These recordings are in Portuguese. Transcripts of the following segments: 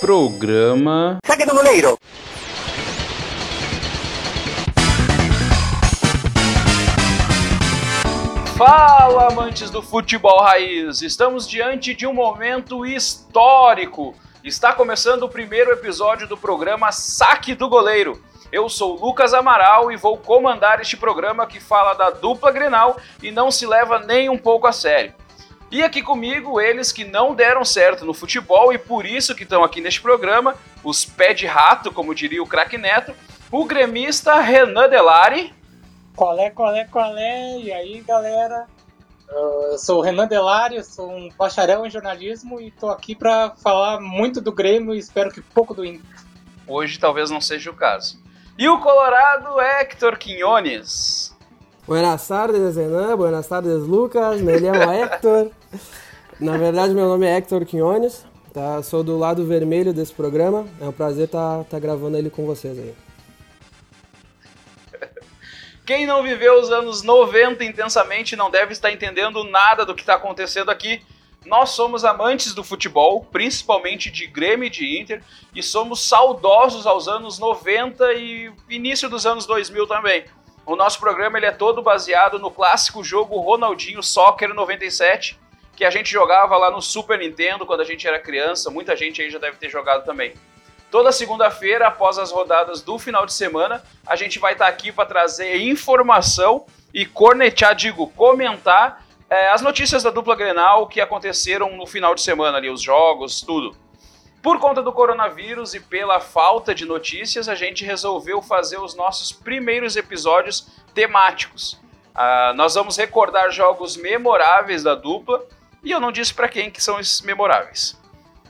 Programa. Saque do goleiro! Fala, amantes do futebol raiz! Estamos diante de um momento histórico. Está começando o primeiro episódio do programa Saque do Goleiro. Eu sou Lucas Amaral e vou comandar este programa que fala da dupla Grenal e não se leva nem um pouco a sério. E aqui comigo, eles que não deram certo no futebol e por isso que estão aqui neste programa, os pé de rato, como diria o craque Neto, o gremista Renan Delari. Qual é, qual é, qual é? E aí, galera? Eu sou o Renan Delari, eu sou um bacharel em jornalismo e estou aqui para falar muito do Grêmio e espero que pouco do Inter. Hoje talvez não seja o caso. E o Colorado Hector Quinones. Buenas tardes, Renan. Buenas tardes, Lucas. Me chamo Hector. Na verdade, meu nome é Hector Quinones. Tá? Sou do lado vermelho desse programa. É um prazer estar tá, tá gravando ele com vocês aí. Quem não viveu os anos 90 intensamente não deve estar entendendo nada do que está acontecendo aqui. Nós somos amantes do futebol, principalmente de Grêmio e de Inter, e somos saudosos aos anos 90 e início dos anos 2000 também. O nosso programa ele é todo baseado no clássico jogo Ronaldinho Soccer 97, que a gente jogava lá no Super Nintendo quando a gente era criança. Muita gente aí já deve ter jogado também. Toda segunda-feira, após as rodadas do final de semana, a gente vai estar aqui para trazer informação e cornetear, digo, comentar é, as notícias da dupla Grenal que aconteceram no final de semana ali, os jogos, tudo. Por conta do coronavírus e pela falta de notícias, a gente resolveu fazer os nossos primeiros episódios temáticos. Uh, nós vamos recordar jogos memoráveis da dupla e eu não disse para quem que são esses memoráveis.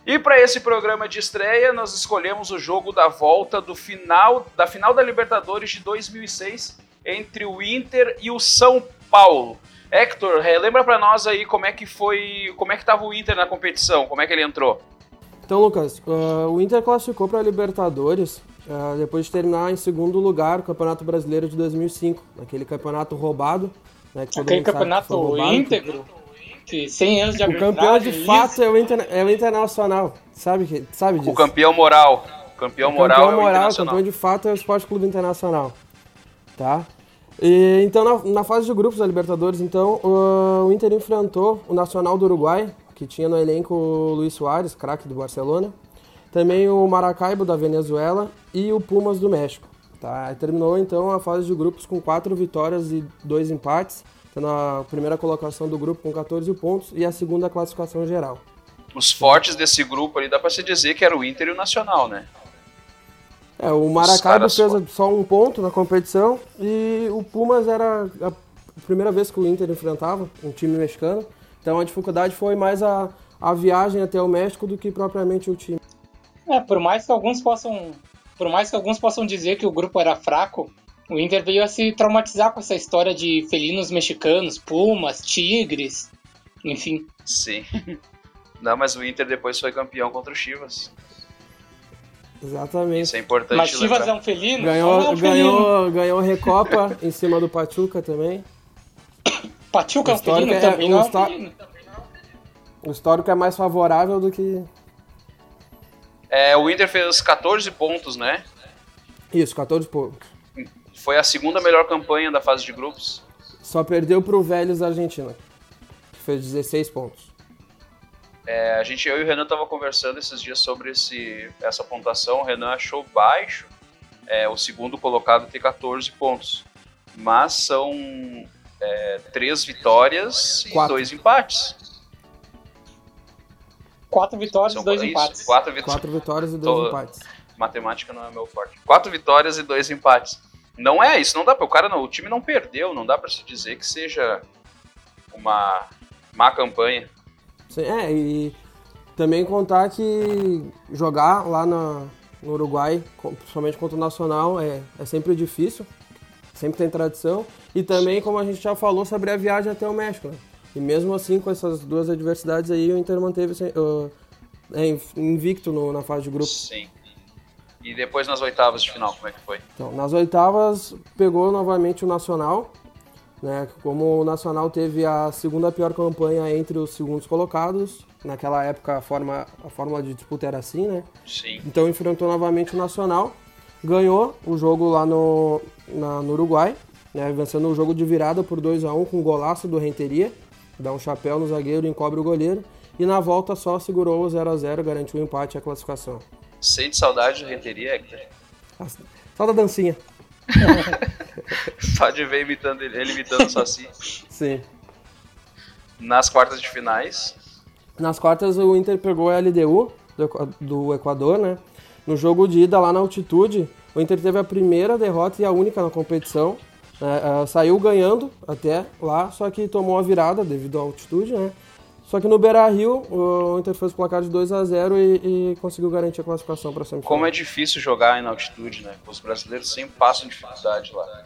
E para esse programa de estreia, nós escolhemos o jogo da volta do final da final da Libertadores de 2006 entre o Inter e o São Paulo. Hector, lembra para nós aí como é que foi, como é que estava o Inter na competição, como é que ele entrou? Então, Lucas, uh, o Inter classificou para a Libertadores uh, depois de terminar em segundo lugar o Campeonato Brasileiro de 2005, naquele campeonato roubado. Né, Aquele campeonato roubado, íntegro, que 100 anos de O campeão de fato é o, inter, é o Internacional, sabe, sabe disso? O campeão moral. O campeão moral campeão é o moral, campeão de fato é o Esporte Clube Internacional. Tá? E, então, na, na, fase de grupos da Libertadores, então, o, o Inter enfrentou o Nacional do Uruguai, que tinha no elenco o Luiz Soares, craque do Barcelona, também o Maracaibo da Venezuela e o Pumas do México. Tá? Terminou então a fase de grupos com quatro vitórias e dois empates, tendo a primeira colocação do grupo com 14 pontos e a segunda classificação geral. Os fortes desse grupo ali dá para se dizer que era o Inter e o Nacional, né? É, o Maracaibo fez só um ponto na competição e o Pumas era a primeira vez que o Inter enfrentava um time mexicano. Então a dificuldade foi mais a, a viagem até o México do que propriamente o time. É, por mais que alguns possam, por mais que alguns possam dizer que o grupo era fraco, o Inter veio a se traumatizar com essa história de felinos mexicanos, pumas, tigres, enfim. Sim. Não, mas o Inter depois foi campeão contra o Chivas. Exatamente. Isso é importante Mas Chivas lembrar. é um felino? Ganhou, é um ganhou, felino. ganhou Recopa em cima do Pachuca também. Pachuca é um felino é, também, não é O histórico é mais favorável do que... É, o Inter fez 14 pontos, né? Isso, 14 pontos. Foi a segunda melhor campanha da fase de grupos. Só perdeu pro Vélez da Argentina, que fez 16 pontos. É, a gente, eu e o Renan tava conversando esses dias sobre esse, essa pontuação. O Renan achou baixo. É, o segundo colocado tem 14 pontos. Mas são é, três vitórias quatro. e dois empates. Quatro vitórias São, e dois isso, empates. Quatro, vit quatro, vitórias e dois Tô, empates. Matemática não é meu forte. Quatro vitórias e dois empates. Não é isso, não dá para o cara não, o time não perdeu, não dá para se dizer que seja uma má campanha. Sim, é, e também contar que jogar lá na, no Uruguai, principalmente contra o Nacional, é, é sempre difícil, sempre tem tradição. E também, como a gente já falou, sobre a viagem até o México. Né? E mesmo assim, com essas duas adversidades aí, o Inter manteve uh, invicto no, na fase de grupo. Sim. E depois nas oitavas de final, como é que foi? Então, nas oitavas, pegou novamente o Nacional. Né? Como o Nacional teve a segunda pior campanha entre os segundos colocados, Naquela época a forma, a fórmula de disputa era assim, né? Sim. Então enfrentou novamente o Nacional, ganhou o jogo lá no, na, no Uruguai, né, vencendo o jogo de virada por 2 a 1 com um golaço do Renteria, dá um chapéu no zagueiro e encobre o goleiro, e na volta só segurou o 0 a 0 garantiu o empate e a classificação. Sente saudade do Renteria, Hector? Só da dancinha. Só de ver imitando ele, ele imitando o Saci. Sim. Nas quartas de finais. Nas quartas o Inter pegou a LDU do, do Equador, né? No jogo de ida lá na altitude, o Inter teve a primeira derrota e a única na competição. É, é, saiu ganhando até lá, só que tomou a virada devido à altitude, né? Só que no Beira Rio, o Inter fez o placar de 2 a 0 e, e conseguiu garantir a classificação para a semifinal. Como é difícil jogar em altitude, né? Os brasileiros sempre passam dificuldade lá.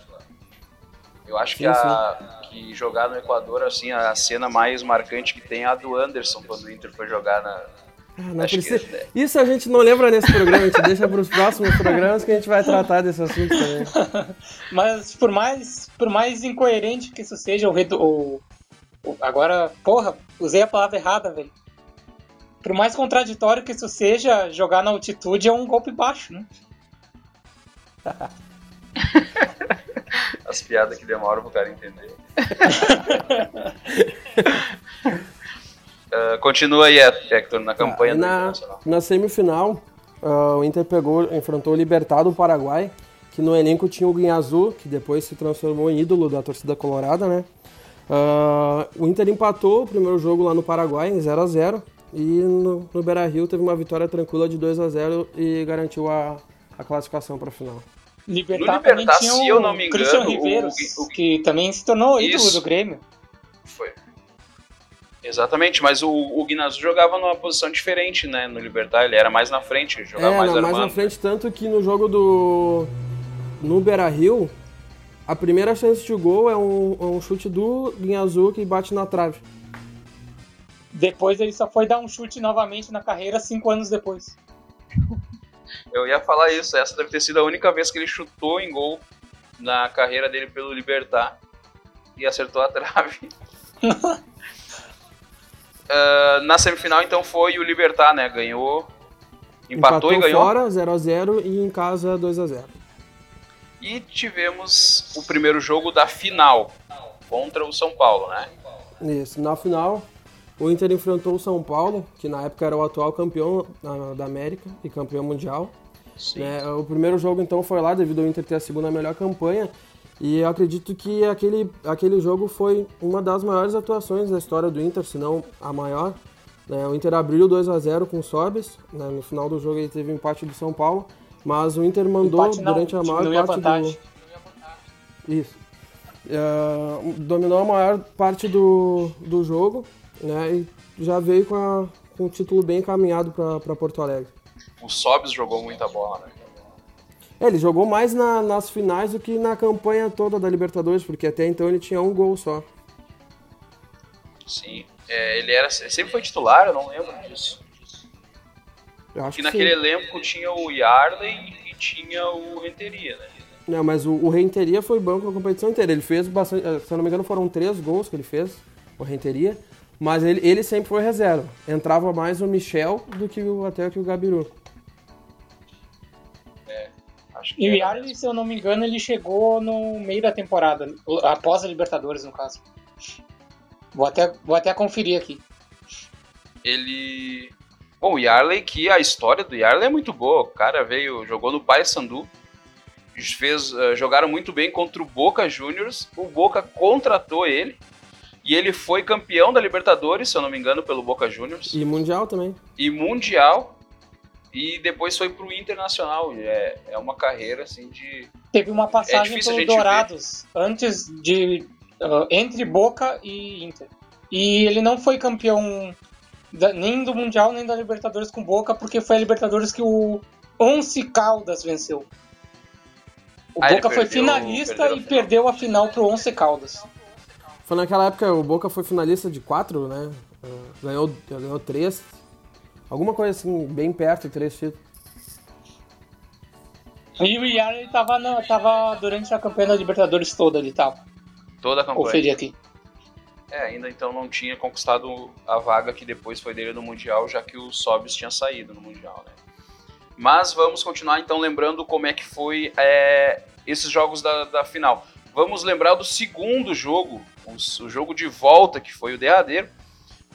Eu acho que, a, que jogar no Equador, assim, a cena mais marcante que tem é a do Anderson, quando o Inter foi jogar na. Ah, não acho precisa- que, né? Isso a gente não lembra nesse programa, a gente deixa para os próximos programas que a gente vai tratar desse assunto também. Mas por mais, por mais incoerente que isso seja, o, redu- o, o- Agora, porra, usei a palavra errada, velho. Por mais contraditório que isso seja, jogar na altitude é um golpe baixo, né? As piadas que demoram pro cara entender. Ah, continua aí, Hector, na campanha do na, na semifinal, ah, o Inter pegou, enfrentou o Libertado do Paraguai, que no elenco tinha o Guinhazu, que depois se transformou em ídolo da torcida colorada, né? Ah, o Inter empatou o primeiro jogo lá no Paraguai em 0 a 0 e no, no Beira-Rio teve uma vitória tranquila de 2 a 0 e garantiu a, a classificação para a final. Libertar, No Libertar, também tinha se o eu não me Christian engano, o- Riveiros, o- que também se tornou ídolo Isso. do Grêmio. Foi. Exatamente, mas o, o Guinazu jogava numa posição diferente, né? No Libertar, ele era mais na frente, jogava É, mais na- mais na frente, tanto que no jogo do. No Beira Rio, a primeira chance de gol é um, é um chute do Guinhazu que bate na trave. Depois ele só foi dar um chute novamente na carreira cinco anos depois. Eu ia falar isso, essa deve ter sido a única vez que ele chutou em gol na carreira dele pelo Libertar e acertou a trave. Ah, na semifinal, então, foi o Libertar, né? Ganhou. Empatou, e ganhou. fora, 0x0 e em casa 2x0. E tivemos o primeiro jogo da final contra o São Paulo, né? Isso. Na final, o Inter enfrentou o São Paulo, que na época era o atual campeão da, América e campeão mundial. Sim. né? O primeiro jogo então foi lá, devido ao Inter ter a segunda melhor campanha. E eu acredito que aquele, aquele jogo foi uma das maiores atuações da história do Inter, se não a maior. né? O Inter abriu 2 a 0 com o Sobis, né? no final do jogo ele teve o empate do São Paulo, mas o Inter mandou Empate não, durante a maior parte vantagem. do... Isso. É, dominou a maior parte do, do jogo né? e já veio com, a, com o título bem encaminhado para Porto Alegre. O Sobs jogou muita bola, né? É, ele jogou mais na- nas finais do que na campanha toda da Libertadores, porque até então ele tinha um gol só. Sim. É, ele era, sempre foi titular, eu não lembro disso. Eu acho Que que naquele sim. elenco tinha o Yarley e tinha o Renteria, né? Não, mas o, o Renteria foi banco a competição inteira. Ele fez bastante, eh, se eu não me engano, foram três gols que ele fez, o Renteria. Mas ele, ele sempre foi reserva. Entrava mais o Michel do que o, até que o Gabiru. Acho que E o era Yarley, se eu não me engano, ele chegou no meio da temporada, após a Libertadores, no caso. Vou até, vou até conferir aqui. ele. Bom, o Yarley, que a história do Yarley é muito boa. O cara veio, jogou no Paysandu, fez, eh, jogaram muito bem contra o Boca Juniors. O Boca contratou ele e ele foi campeão da Libertadores, se eu não me engano, pelo Boca Juniors E Mundial também. e Mundial. E depois foi pro Internacional. É, é uma carreira assim de. Teve uma passagem difícil a pelo Dourados, antes de. ah, entre Boca e Inter. E ele não foi campeão da- nem do Mundial, nem da Libertadores com Boca, porque foi a Libertadores que o Once Caldas venceu. O Ah, Boca foi perdeu- finalista perdeu e final. perdeu a final pro Once Caldas. Foi naquela época o Boca foi finalista de quatro, né? Eh, Ganhou, ganhou três. Alguma coisa assim, bem perto, três títulos. E o Yarley tava, na- tava durante a campanha da Libertadores toda, ele tava. Toda a campanha. Conferir aqui. É, ainda então não tinha conquistado a vaga que depois foi dele no Mundial, já que o Sobis tinha saído no Mundial, né? Mas vamos continuar então lembrando como é que foi é, esses jogos da, da, final. Vamos lembrar do segundo jogo, o, o jogo de volta, que foi o derradeiro.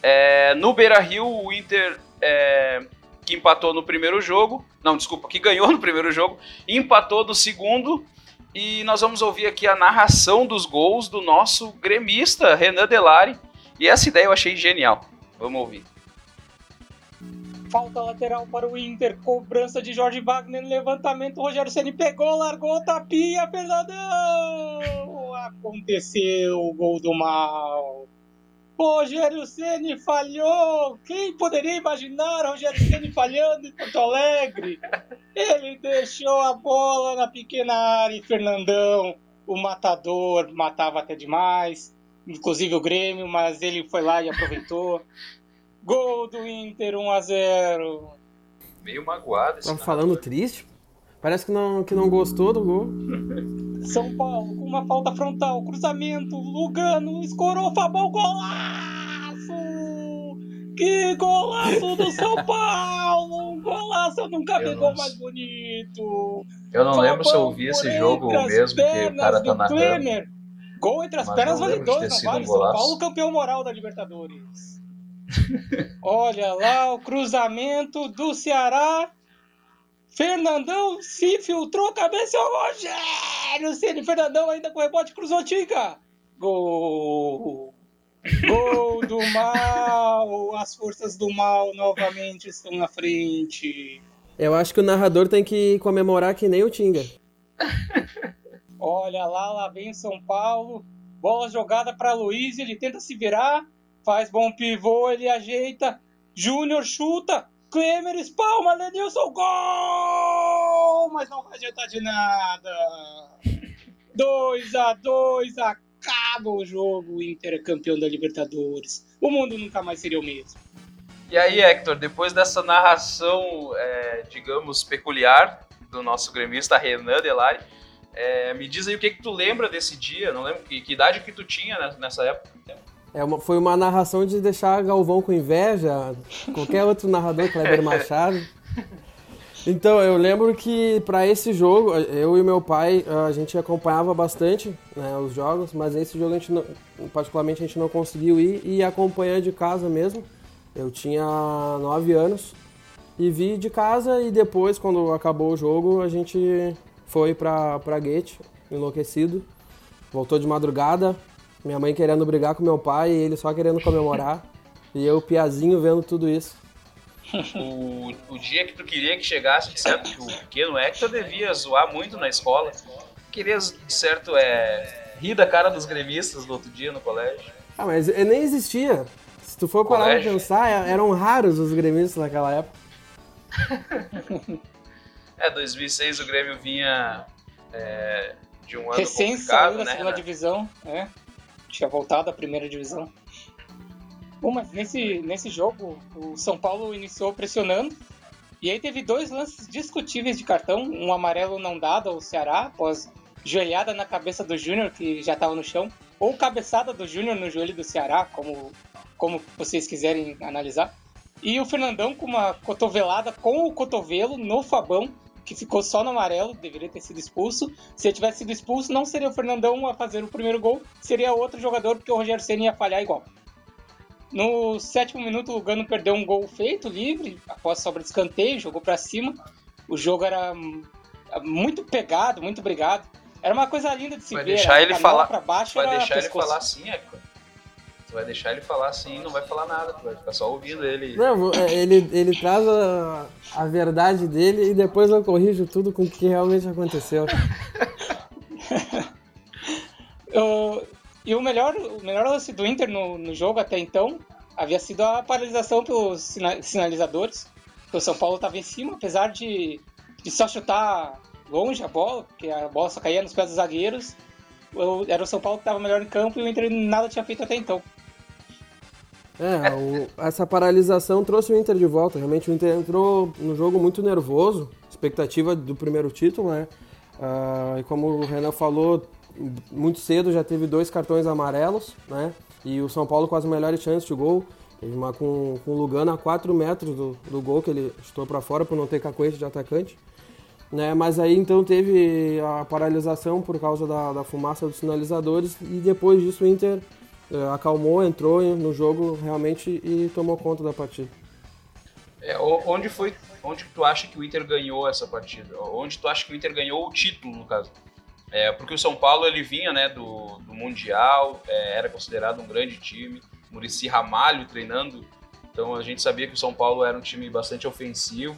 É, no Beira Rio, o Inter é, que empatou no primeiro jogo, não, desculpa, que ganhou no primeiro jogo, empatou no segundo e nós vamos ouvir aqui a narração dos gols do nosso gremista Renan Delari. E essa ideia eu achei genial. Vamos ouvir. Falta lateral para o Inter, cobrança de Jorge Wagner, levantamento, Rogério Ceni pegou, largou, tapinha, Fernandão! Aconteceu o gol do mal. Rogério Ceni falhou. Quem poderia imaginar Rogério Ceni falhando em Porto Alegre? Ele deixou a bola na pequena área e Fernandão, o matador, matava até demais. Inclusive o Grêmio, mas ele foi lá e aproveitou. Gol do Inter 1 a 0. Meio magoado esse Tá falando triste? Parece que não, que não gostou do gol. São Paulo com uma falta frontal, cruzamento, Lugano escorou, Fabão, golaço! Que golaço do São Paulo! Um golaço, eu nunca vi gol mais bonito! Eu não Fabão lembro se eu ouvi esse jogo mesmo, que o cara tá narrando. Klemer. Gol entre as pernas vale dois, não vale? Um São Paulo campeão moral da Libertadores. Olha lá o cruzamento do Ceará Fernandão se filtrou, cabeceou Rogério Ceni. Fernandão ainda com rebote, cruzou Tica. Gol! Gol do mal! As forças do mal novamente estão na frente. Eu acho que o narrador tem que comemorar que nem o Tinga. Olha lá, lá vem São Paulo. Bola jogada para Luiz, ele tenta se virar, faz bom pivô, ele ajeita. Júnior chuta, Klemer espalma, Lenilson, gol! Mas não vai adiantar de nada. 2 a 2 acaba o jogo, o Inter é campeão da Libertadores. O mundo nunca mais seria o mesmo. E aí, Hector, depois dessa narração, é, digamos, peculiar do nosso gremista Renan Delari, é, me diz aí o que, que tu lembra desse dia, não lembro, que, que idade que tu tinha nessa época? É uma, foi uma narração de deixar Galvão com inveja, qualquer outro narrador, Kleber Machado. Então, eu lembro que para esse jogo, eu e meu pai, a gente acompanhava bastante né, os jogos, mas esse jogo, a gente não, particularmente, a gente não conseguiu ir e acompanhar de casa mesmo. Eu tinha nove anos e vi de casa e depois, quando acabou o jogo, a gente foi para pra Gate, enlouquecido. Voltou de madrugada, minha mãe querendo brigar com meu pai e ele só querendo comemorar. e eu, piazinho, vendo tudo isso. O, o dia que tu queria que chegasse, de certo, que o pequeno Hector devia zoar muito na escola. Queria, de certo, é, rir da cara dos gremistas no outro dia no colégio. Ah, mas nem existia. Se tu for parar pra pensar, é, eram raros os gremistas naquela época. é, 2006 o Grêmio vinha é, de um ano Recém saiu da né, segunda divisão, né? Tinha voltado à primeira divisão. Bom, mas nesse, nesse jogo, o São Paulo iniciou pressionando. E aí teve dois lances discutíveis de cartão. Um amarelo não dado ao Ceará, após joelhada na cabeça do Júnior, que já estava no chão. Ou cabeçada do Júnior no joelho do Ceará, como, como vocês quiserem analisar. E o Fernandão com uma cotovelada com o cotovelo no Fabão, que ficou só no amarelo, deveria ter sido expulso. Se ele tivesse sido expulso, não seria o Fernandão a fazer o primeiro gol, seria outro jogador, porque o Rogério Senna ia falhar igual. No sétimo minuto, o Gano perdeu um gol feito, livre, após sobra de escanteio, jogou para cima. O jogo era muito pegado, muito brigado. Era uma coisa linda de se vai ver. Deixar ele falar, baixo, vai deixar ele falar assim, é, vai deixar ele falar assim, não vai falar nada, tu vai ficar só ouvindo ele. Não, é, ele, ele traz a, a verdade dele e depois eu corrijo tudo com o que realmente aconteceu. e o melhor, o melhor lance do Inter no, no jogo até então havia sido a paralisação pelos sinalizadores. o São Paulo estava em cima, apesar de, de só chutar longe a bola, porque a bola só caía nos pés dos zagueiros. Era o São Paulo que estava melhor em campo e o Inter nada tinha feito até então. É, o, essa paralisação trouxe o Inter de volta. Realmente o Inter entrou no jogo muito nervoso, expectativa do primeiro título, né? Uh, e como o Renan falou, muito cedo já teve dois cartões amarelos, né? e o São Paulo com as melhores chances de gol. Teve uma com, com o Lugano a 4 metros do, do gol que ele chutou para fora por não ter cacoete de atacante. Né? Mas aí então teve a paralisação por causa da, da fumaça dos sinalizadores e depois disso o Inter acalmou, entrou no jogo realmente e tomou conta da partida. É, onde foi, onde tu acha que o Inter ganhou essa partida? Onde tu acha que o Inter ganhou o título, no caso? É, porque o São Paulo ele vinha né, do, do Mundial, é, era considerado um grande time, Murici Ramalho treinando, então a gente sabia que o São Paulo era um time bastante ofensivo.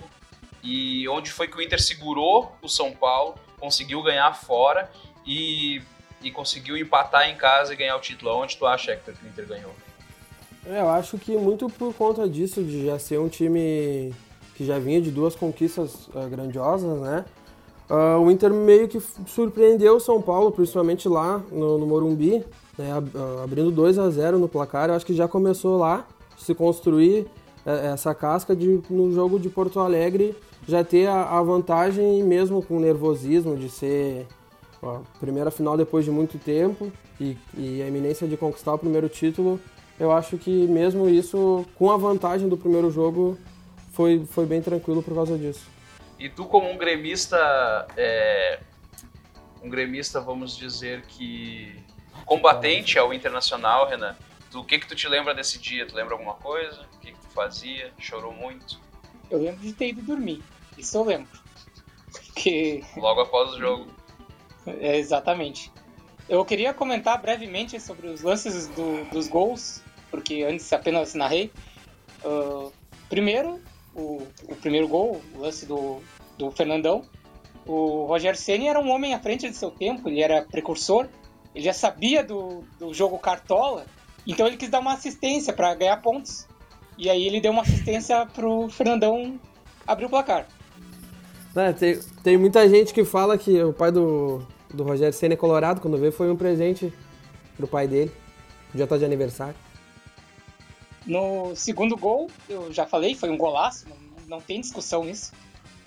E onde foi que o Inter segurou o São Paulo, conseguiu ganhar fora e, e conseguiu empatar em casa e ganhar o título? Onde tu acha, Hector, que o Inter ganhou? Eu acho que muito por conta disso, de já ser um time que já vinha de duas conquistas uh, grandiosas, né? Uh, o Inter meio que surpreendeu o São Paulo, principalmente lá no, no Morumbi, né? uh, abrindo 2 a 0 no placar. Eu acho que já começou lá se construir essa casca de, no jogo de Porto Alegre já ter a, a vantagem, mesmo com nervosismo de ser a primeira final depois de muito tempo e, e a iminência de conquistar o primeiro título, eu acho que mesmo isso, com a vantagem do primeiro jogo, foi, foi bem tranquilo por causa disso. E tu como um gremista, é, um gremista, vamos dizer que combatente ao Internacional, Renan, tu, o que que tu te lembra desse dia? Tu lembra alguma coisa? O que que tu fazia? Chorou muito? Eu lembro de ter ido dormir, isso eu lembro. Porque... Logo após o jogo. É, exatamente. Eu queria comentar brevemente sobre os lances do, dos gols porque antes apenas narrei. Uh, primeiro, o, o, primeiro gol, o lance do, do Fernandão. O Roger Ceni era um homem à frente de seu tempo, ele era precursor, ele já sabia do, do jogo cartola, então ele quis dar uma assistência para ganhar pontos. E aí ele deu uma assistência pro Fernandão abrir o placar. É, tem, tem muita gente que fala que o pai do, do Rogério Senna colorado, quando veio foi um presente pro pai dele. Já tá de aniversário. No segundo gol, eu já falei, foi um golaço, não, não tem discussão nisso.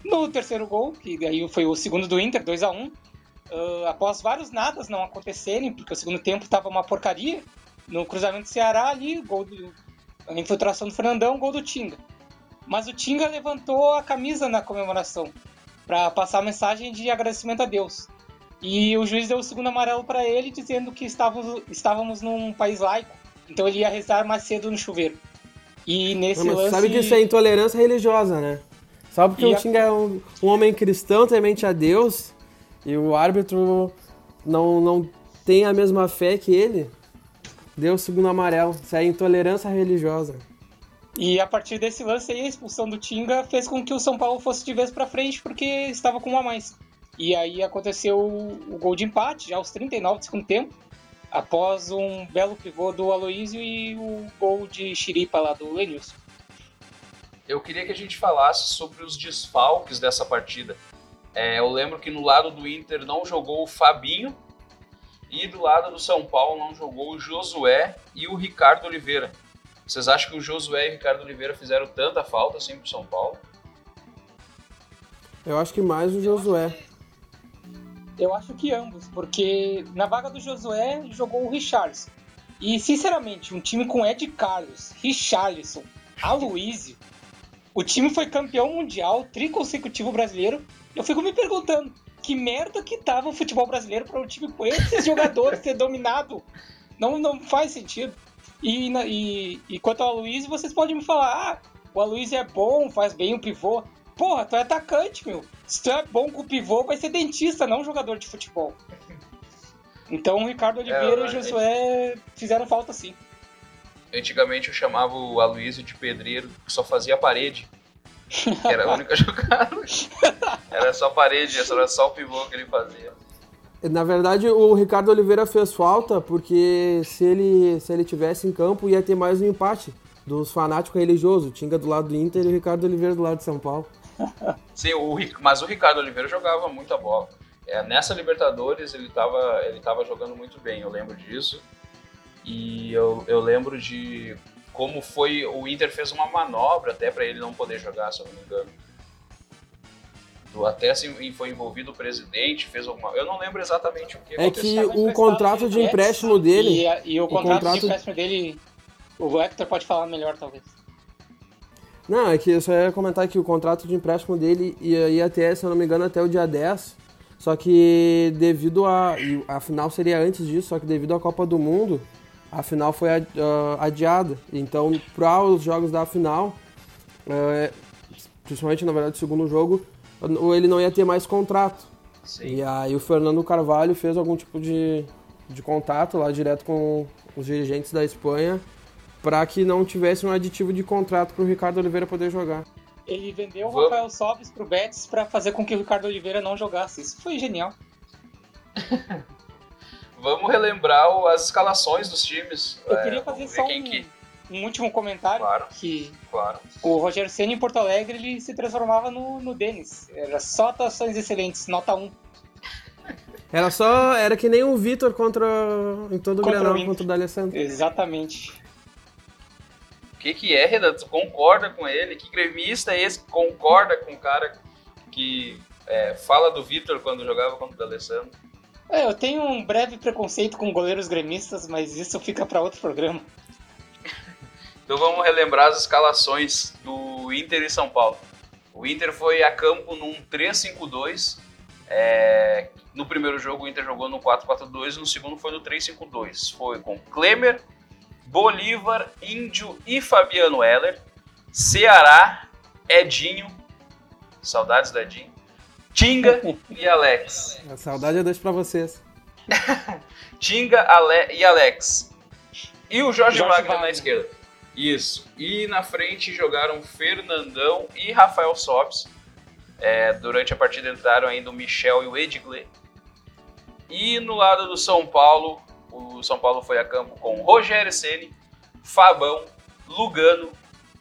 No terceiro gol, que aí foi o segundo do Inter, 2 a 1 uh, após vários nadas não acontecerem, porque o segundo tempo estava uma porcaria, no cruzamento do Ceará ali, gol do, a infiltração do Fernandão, gol do Tinga. Mas o Tinga levantou a camisa na comemoração para passar a mensagem de agradecimento a Deus. E o juiz deu o segundo amarelo para ele, dizendo que estávamos, estávamos num país laico então ele ia rezar mais cedo no chuveiro. E nesse Não, lance... Sabe que isso é intolerância religiosa, né? Só porque o Tinga é um, um, homem cristão, temente a Deus, e o árbitro não, não tem a mesma fé que ele, deu o segundo amarelo. Isso é intolerância religiosa. E a partir desse lance aí, a expulsão do Tinga fez com que o São Paulo fosse de vez para frente, porque estava com um a mais. E aí aconteceu o, o gol de empate, já aos 39 do segundo tempo após um belo pivô do Aloísio e o gol de Chiripa lá do Lenilson. Eu queria que a gente falasse sobre os desfalques dessa partida. É, eu lembro que no lado do Inter não jogou o Fabinho e do lado do São Paulo não jogou o Josué e o Ricardo Oliveira. Vocês acham que o Josué e o Ricardo Oliveira fizeram tanta falta assim pro São Paulo? Eu acho que mais o Josué. Eu acho que ambos, porque na vaga do Josué jogou o Richarlison. E, sinceramente, um time com Ed Carlos, Richarlison, Aloysio, o time foi campeão mundial, triconsecutivo brasileiro. Eu fico me perguntando, que merda que tava o futebol brasileiro para um time com esses jogadores ser dominado? Não, não faz sentido. E, e, e quanto ao Aloysio, vocês podem me falar, ah, o Aloysio é bom, faz bem o pivô. Porra, tu é atacante, meu. Se tu é bom com o pivô, vai ser dentista, não jogador de futebol. Então o Ricardo Oliveira é, e o Josué fizeram falta sim. Antigamente eu chamava o Aloysio de pedreiro, que só fazia parede. Que era a única jogada. Era só parede, era só o pivô que ele fazia. Na verdade, o Ricardo Oliveira fez falta porque se ele, se ele tivesse em campo ia ter mais um empate dos fanáticos religiosos. Tinga do lado do Inter e o Ricardo Oliveira do lado de São Paulo. Sim, o, mas o Ricardo Oliveira jogava muita bola. É, nessa Libertadores ele estava ele tava jogando muito bem, eu lembro disso. E eu, eu lembro de como foi. O Inter fez uma manobra até para ele não poder jogar, se eu não me engano. até assim, foi envolvido o presidente, fez alguma. Eu não lembro exatamente o que É que o contrato de empréstimo dele. E, e o, contrato o, contrato de empréstimo dele. O Hector pode falar melhor, talvez. Não, é que eu só ia comentar que o contrato de empréstimo dele ia, ia até, se eu não me engano, até o dia 10. Só que devido a. A final seria antes disso, só que devido à Copa do Mundo, a final foi adiada. Então, para os jogos da final, é, principalmente na verdade o segundo jogo, ele não ia ter mais contrato. Sim. E aí o Fernando Carvalho fez algum tipo de, de contato lá direto com os dirigentes da Espanha para que não tivesse um aditivo de contrato para o Ricardo Oliveira poder jogar. Ele vendeu o Rafael Sobis pro Betis para fazer com que o Ricardo Oliveira não jogasse. Isso foi genial. Vamos relembrar as escalações dos times. Eu é, queria fazer só um, que... um, último comentário. Claro, que claro. O Rogério Senna em Porto Alegre ele se transformava no, no Denis. Era só atuações excelentes, nota 1. Era só. Era que nem o Vitor contra. em todo o Granal contra o D'Alessandro. Exatamente. O que, que é, Renan? Tu concorda com ele? Que gremista é esse que concorda com o cara que é, fala do Vitor quando jogava contra o D'Alessandro? É, eu tenho um breve preconceito com goleiros gremistas, mas isso fica para outro programa. então vamos relembrar as escalações do Inter e São Paulo. O Inter foi a campo num 3-5-2. É... No primeiro jogo o Inter jogou no 4-4-2, no segundo foi no 3-5-2. Foi com Klemer, Bolívar, Índio e Fabiano Heller. Ceará, Edinho. Saudades do Edinho. Tinga e Alex. A saudade eu deixo pra vocês. Tinga Ale e Alex. E o Jorge, Jorge Wagner, Wagner na esquerda. Isso. E na frente jogaram Fernandão e Rafael Sobis. É, durante a partida entraram ainda o Michel e o Edgley. E no lado do São Paulo, o São Paulo foi a campo com Rogério Ceni, Fabão, Lugano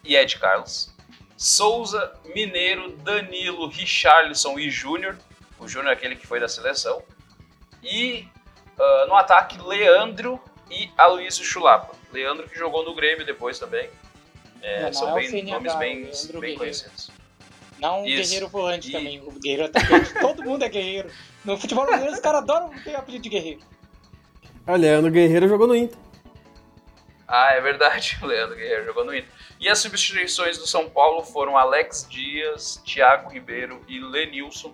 e Ed Carlos. Souza, Mineiro, Danilo, Richarlison e Júnior. O Júnior é aquele que foi da seleção. E uh, no ataque, Leandro e Aloysio Chulapa. Leandro que jogou no Grêmio depois também. É, não, são é bem, nomes bem, bem conhecidos. Não um guerreiro volante e... também, o guerreiro atacante. Todo mundo é guerreiro. No futebol brasileiro os caras adoram ter apelido de guerreiro. O Leandro Guerreiro jogou no Inter. Ah, é verdade, o Leandro Guerreiro jogou no Inter. E as substituições do São Paulo foram Alex Dias, Thiago Ribeiro e Lenilson.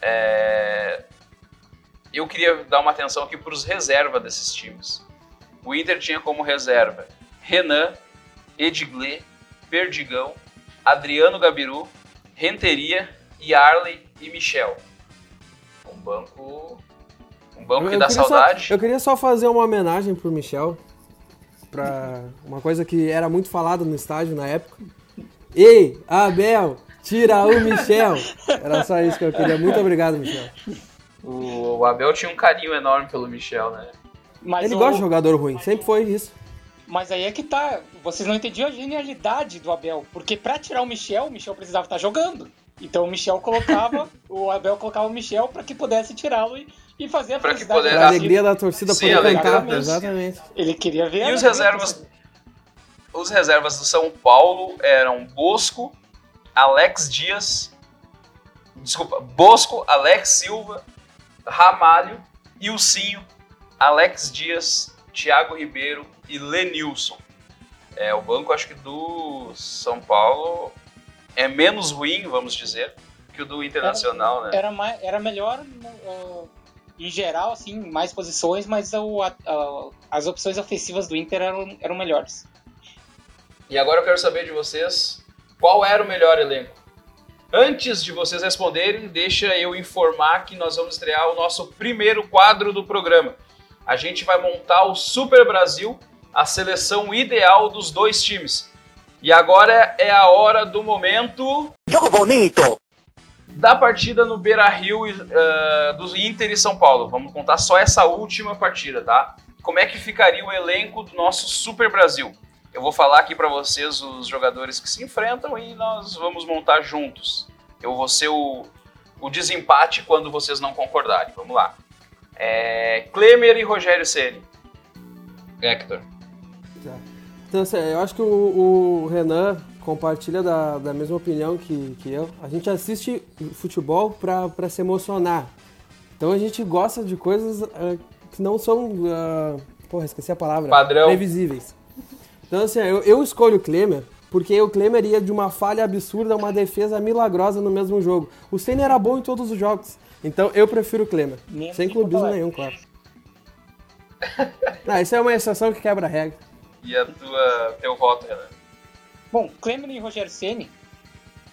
É... Eu queria dar uma atenção aqui para os reservas desses times. O Inter tinha como reserva Renan, Edgley, Perdigão, Adriano Gabiru, Renteria, Yarley e Michel. Um banco. Um banco eu, que dá saudade. Só, eu queria só fazer uma homenagem pro Michel para uma coisa que era muito falada no estádio na época. Ei, Abel, tira o Michel. Era só isso que eu queria. Muito obrigado, Michel. O Abel tinha um carinho enorme pelo Michel, né? Mas Ele o... gosta de jogador ruim, sempre foi isso. Mas aí é que tá. Vocês não entendiam a genialidade do Abel. Porque para tirar o Michel, o Michel precisava estar jogando. Então o Michel colocava, o Abel colocava o Michel para que pudesse tirá-lo e e fazer a pra felicidade. Poder... A alegria da torcida Sim, poder cantar, exatamente. Ele queria ver E os reservas, os reservas do São Paulo eram Bosco, Alex Dias, desculpa, Bosco, Alex Silva, Ramalho, Ilcinho, Alex Dias, Thiago Ribeiro e Lenilson. É, o banco, acho que do São Paulo é menos ruim, vamos dizer, que o do Internacional, era, né? Era, mais, era melhor uh, em geral, assim, mais posições, mas o, a, a, as opções ofensivas do Inter eram, eram melhores. E agora eu quero saber de vocês qual era o melhor elenco. Antes de vocês responderem, deixa eu informar que nós vamos estrear o nosso primeiro quadro do programa. A gente vai montar o Super Brasil, a seleção ideal dos dois times. E agora é a hora do momento. Jogo bonito! Da partida no Beira Rio uh, do Inter e São Paulo. Vamos contar só essa última partida, tá? Como é que ficaria o elenco do nosso Super Brasil? Eu vou falar aqui para vocês os jogadores que se enfrentam e nós vamos montar juntos. Eu vou ser o, o desempate quando vocês não concordarem. Vamos lá. É, Klemer e Rogério Ceni. Hector. Tá. Então, assim, eu acho que o, o Renan compartilha da, da mesma opinião que, que eu. A gente assiste futebol pra, pra se emocionar. Então a gente gosta de coisas uh, que não são. Uh, porra, esqueci a palavra. Padrão. Previsíveis. Então, assim, eu, eu escolho o Klemer porque o Klemer ia de uma falha absurda a uma defesa milagrosa no mesmo jogo. O Senna era bom em todos os jogos. Então eu prefiro o Klemer. Nem sem clubismo nenhum, claro. Não, isso é uma exceção que quebra a regra. E a tua, teu voto, Renan? Bom, Klemer e Rogério Ceni,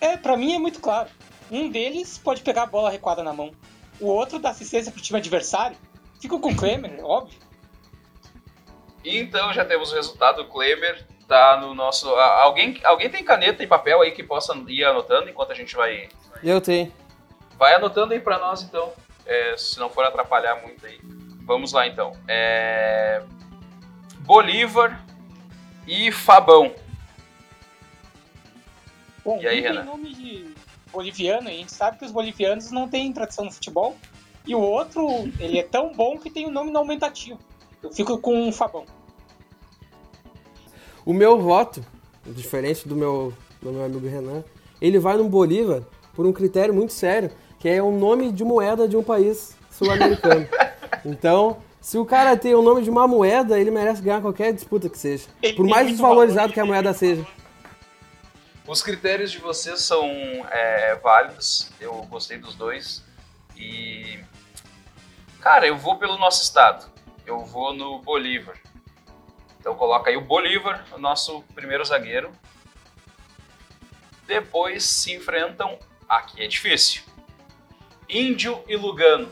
é, para mim é muito claro. Um deles pode pegar a bola recuada na mão. O outro dá assistência pro time adversário. Fico com o Klemer, óbvio. Então já temos o resultado. O Klemer tá no nosso. Alguém, alguém tem caneta e papel aí que possa ir anotando enquanto a gente vai. Eu tenho. Vai anotando aí para nós então, é, se não for atrapalhar muito aí. Vamos lá então. É... Bolívar e Fabão. Bom, e aí, Renan? tem nome de boliviano, e a gente sabe que os bolivianos não têm tradição no futebol. E o outro, ele é tão bom que tem o um nome no aumentativo. Eu fico com o Fabão. O meu voto, diferente do meu, do meu amigo Renan, ele vai no Bolívar por um critério muito sério, que é o nome de moeda de um país sul-americano. Então, se o cara tem o nome de uma moeda, ele merece ganhar qualquer disputa que seja. Ele por mais desvalorizado que a moeda seja. Os critérios de vocês são é, válidos, eu gostei dos dois. E. Cara, eu vou pelo nosso estado. Eu vou no Bolívar. Então coloca aí o Bolívar, o nosso primeiro zagueiro. Depois se enfrentam. Aqui é difícil. Índio e Lugano.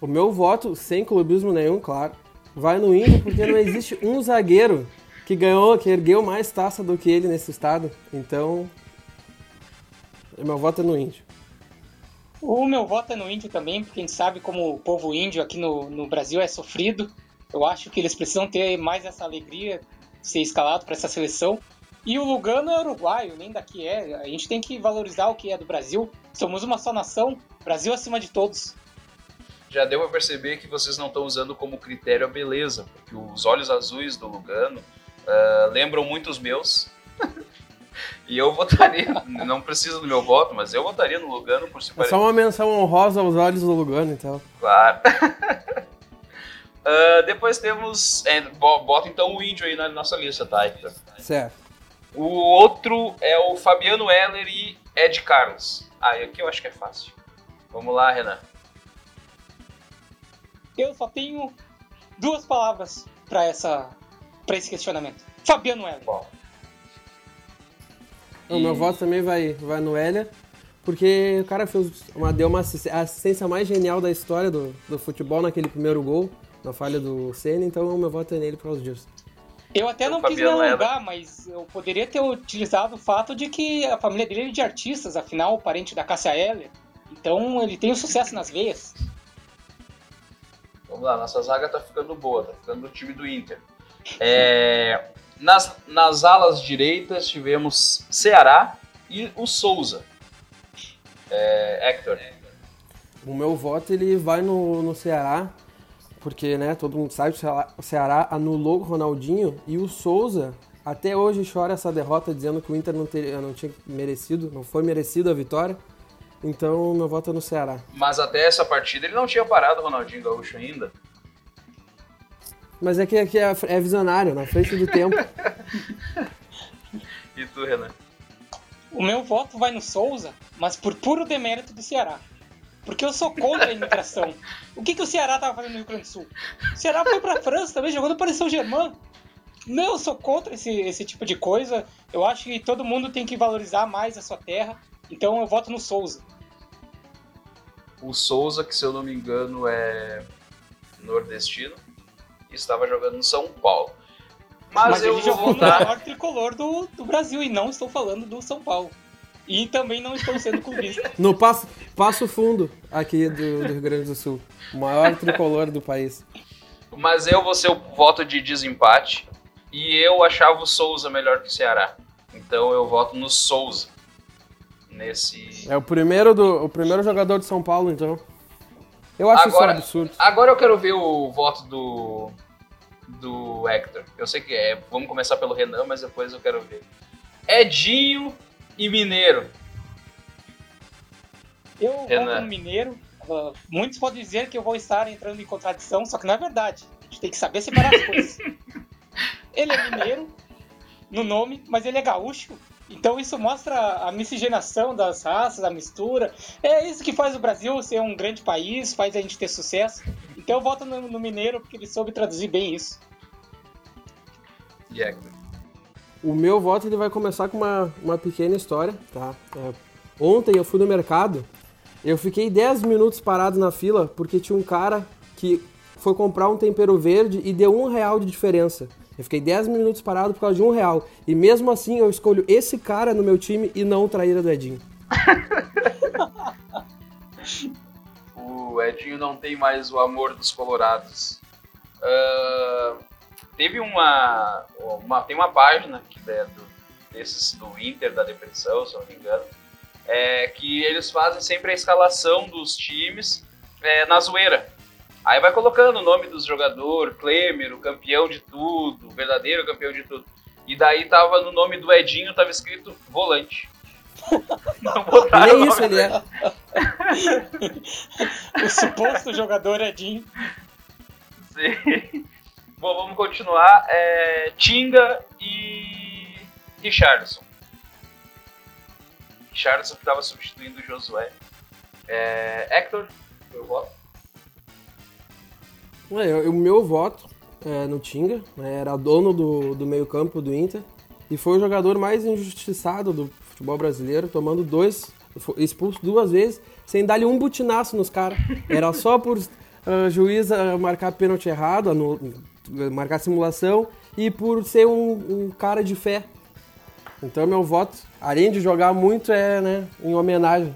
O meu voto, sem clubismo nenhum, claro, vai no Índio porque não existe um zagueiro que ganhou, que ergueu mais taça do que ele nesse estado. Então, meu voto é no Índio. O meu voto é no Índio também, porque a gente sabe como o povo índio aqui no, no Brasil é sofrido. Eu acho que eles precisam ter mais essa alegria de ser escalado para essa seleção. E o Lugano é uruguaio, nem daqui é. A gente tem que valorizar o que é do Brasil. Somos uma só nação, Brasil acima de todos já deu para perceber que vocês não estão usando como critério a beleza, porque os olhos azuis do Lugano uh, lembram muito os meus. e eu votaria, não precisa do meu voto, mas eu votaria no Lugano por se É só uma menção honrosa aos olhos do Lugano, então. Claro. uh, depois temos. É, bota então o índio aí na nossa lista, tá? Certo. O outro é o Fabiano Heller e Ed Carlos. Ah, aqui eu acho que é fácil. Vamos lá, Renan. Eu só tenho duas palavras para essa para esse questionamento. Fabiano Heller. Bom. O meu voto também vai, vai no Heller, porque o cara fez uma, deu uma assistência mais genial da história do, do futebol naquele primeiro gol, na falha do Senna, então o meu voto é nele por causa disso. Eu até não quis me alongar, mas eu poderia ter utilizado o fato de que a família dele é de artistas, afinal, parente da Cássia Heller. Então ele tem o sucesso nas veias. Vamos lá, nossa zaga tá ficando boa, tá ficando do time do Inter. É, nas, nas alas direitas tivemos Ceará e o Souza. É, Hector. O meu voto ele vai no, no Ceará, porque né, todo mundo sabe que o Ceará anulou o Ronaldinho e o Souza até hoje chora essa derrota dizendo que o Inter não, ter, não tinha merecido, não foi merecido a vitória. Então, meu voto é no Ceará. Mas até essa partida ele não tinha parado o Ronaldinho Gaúcho ainda. Mas é que, é, que é, é visionário, na frente do tempo. e tu, Renan? O meu voto vai no Souza, mas por puro demérito do Ceará. Porque eu sou contra a imigração. O que, que o Ceará tava fazendo no Rio Grande do Sul? O Ceará foi pra França também, jogando para São Germain. Não, eu sou contra esse, esse tipo de coisa. Eu acho que todo mundo tem que valorizar mais a sua terra. Então eu voto no Souza o Souza, que se eu não me engano é nordestino, estava jogando no São Paulo. Mas, Mas eu ele jogou voltar... no maior tricolor do, do Brasil e não estou falando do São Paulo. E também não estou sendo clubista. No Passo, passo Fundo, aqui do, do Rio Grande do Sul. O maior tricolor do país. Mas eu vou ser o voto de desempate. E eu achava o Souza melhor que o Ceará. Então eu voto no Souza nesse. É o primeiro, do, o primeiro jogador de São Paulo, então. Eu acho agora, isso um absurdo. Agora eu quero ver o voto do, do Hector. Eu sei que é. Vamos começar pelo Renan, mas depois eu quero ver. Edinho e Mineiro. Eu Renan. no Mineiro. Uh, muitos podem dizer que eu vou estar entrando em contradição, só que não é verdade. A gente tem que saber separar as coisas. Ele é mineiro no nome, mas ele é gaúcho. Então isso mostra a miscigenação das raças, a mistura. É isso que faz o Brasil ser um grande país, faz a gente ter sucesso. Então eu voto no, no mineiro porque ele soube traduzir bem isso. E Hector. O meu voto ele vai começar com uma, uma pequena história, tá? É, ontem eu fui no mercado, eu fiquei 10 minutos parado na fila porque tinha um cara que foi comprar um tempero verde e deu um real de diferença. Eu fiquei 10 minutos parado por causa de um real. E mesmo assim eu escolho esse cara no meu time e não o traíra do Edinho. O Edinho não tem mais o amor dos colorados. Ah, teve uma, uma. Tem uma página que é do, desses do Inter da Depressão, se eu não me engano. É, que eles fazem sempre a escalação dos times é, na zoeira. Aí vai colocando o nome dos jogadores, Klemer, o campeão de tudo, o verdadeiro campeão de tudo. E daí tava no nome do Edinho, tava escrito volante. Não E botaram é o isso, ele é. O suposto jogador Edinho. Sim. Bom, vamos continuar. É, Tinga e Richardson. Richardson que estava substituindo o Josué. É, Hector, eu voto. É, eu- o meu voto é, no Tinga, né, era dono do, do meio campo do Inter e foi o jogador mais injustiçado do futebol brasileiro, tomando dois, foi expulso duas vezes, sem dar-lhe um butinaço nos caras. Era só por ah, juiz ah, marcar pênalti errado, marcar simulação e por ser um, um cara de fé. Então meu voto, além de jogar muito, é né, em homenagem.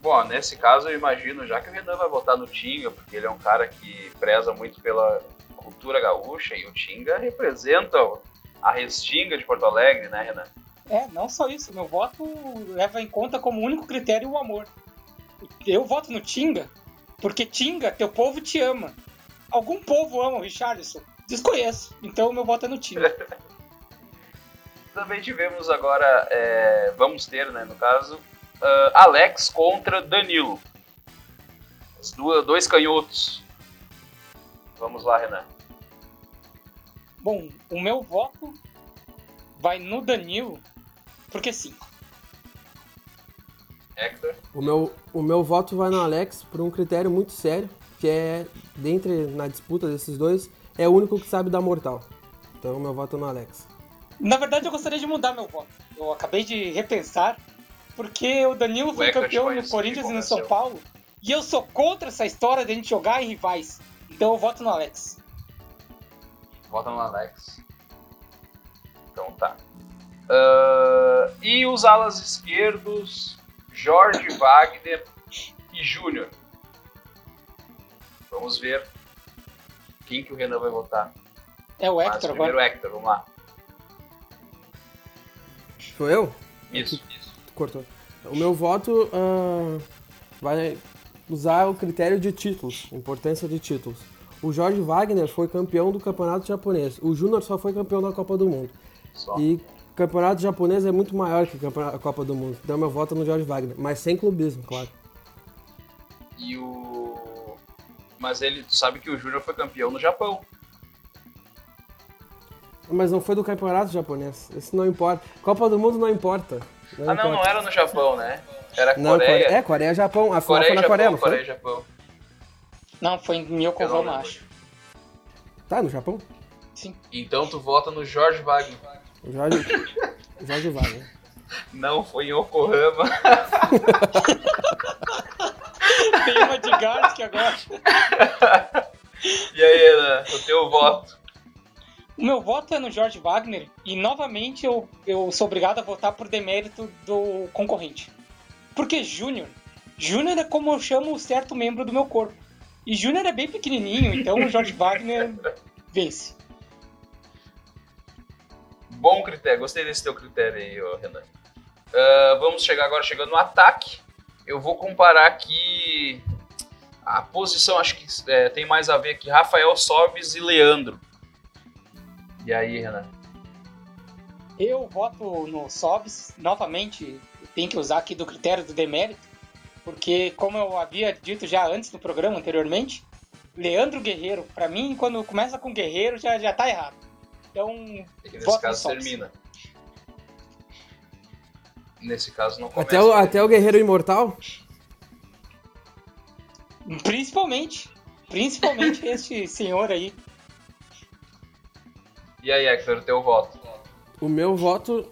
Bom, nesse caso eu imagino, já que o Renan vai votar no Tinga, porque ele é um cara que preza muito pela cultura gaúcha e o Tinga representa a Restinga de Porto Alegre, né, Renan? É, não só isso. Meu voto leva em conta como único critério o amor. Eu voto no Tinga porque Tinga, teu povo te ama. Algum povo ama o Richardson? Desconheço. Então meu voto é no Tinga. Também tivemos agora, é, vamos ter, né, no caso, ah, Alex contra Danilo. Os duas, dois canhotos. Vamos lá, Renan. Bom, o meu voto vai no Danilo, porque sim. Hector. O meu, o meu voto vai no Alex por um critério muito sério, que é, dentre na disputa desses dois, é o único que sabe dar mortal. Então, meu voto é no Alex. Na verdade, eu gostaria de mudar meu voto. Eu acabei de repensar, porque o Danilo O foi te campeão no Corinthians e no São. Paulo, e eu sou contra essa história de a gente jogar em rivais. Então eu voto no Alex. Vota no Alex. Então tá. Ah, e os alas esquerdos, Jorge Wagner e Júnior. Vamos ver quem que o Renan vai votar. É o Hector primeiro agora. Hector, vamos lá. Sou eu? Isso, isso. Tu cortou. O meu voto ah, vai usar o critério de títulos, importância de títulos. O Jorge Wagner foi campeão do campeonato japonês. O Júnior só foi campeão da Copa do Mundo. Só. E campeonato japonês é muito maior que a Copa do Mundo. Então meu voto é no Jorge Wagner, mas sem clubismo, claro. E o. Mas ele sabe que o Júnior foi campeão no Japão. Mas não foi do campeonato japonês. Isso não importa. Copa do Mundo não importa. ah, não, não importa. era no Japão, né? Era Não, Coreia. Coreia. É, Coreia e Japão. A Coreia foi na Japão, Coreia, não foi? Coreia Japão. Não, foi em não Yokohama, acho. Tá, no Japão? Sim. Então tu vota no Jorge Wagner. Jorge, Jorge Wagner. Não, foi em Yokohama. Tem uma de Garsk agora. E aí, Renan, o teu voto? O meu voto é no Jorge Wagner e novamente eu, eu sou obrigado a votar por demérito do concorrente. Porque Júnior, Júnior é como eu chamo o certo membro do meu corpo. E Júnior é bem pequenininho, então o Jorge Wagner vence. Bom critério, gostei desse teu critério aí, Renan. Ah, vamos chegar agora chegando no ataque. Eu vou comparar aqui A posição acho que é, tem mais a ver aqui, Rafael Sobes e Leandro. E aí, Renan? Eu voto no Sobs, novamente, tem que usar aqui do critério do demérito, porque como eu havia dito já antes no programa, anteriormente, Leandro Guerreiro, para mim, quando começa com Guerreiro, já, já tá errado. Então, é que nesse caso termina. Nesse caso não começa. Até o, até o Guerreiro Imortal? Principalmente. Principalmente este senhor aí. E aí, Hector, teu voto? O meu voto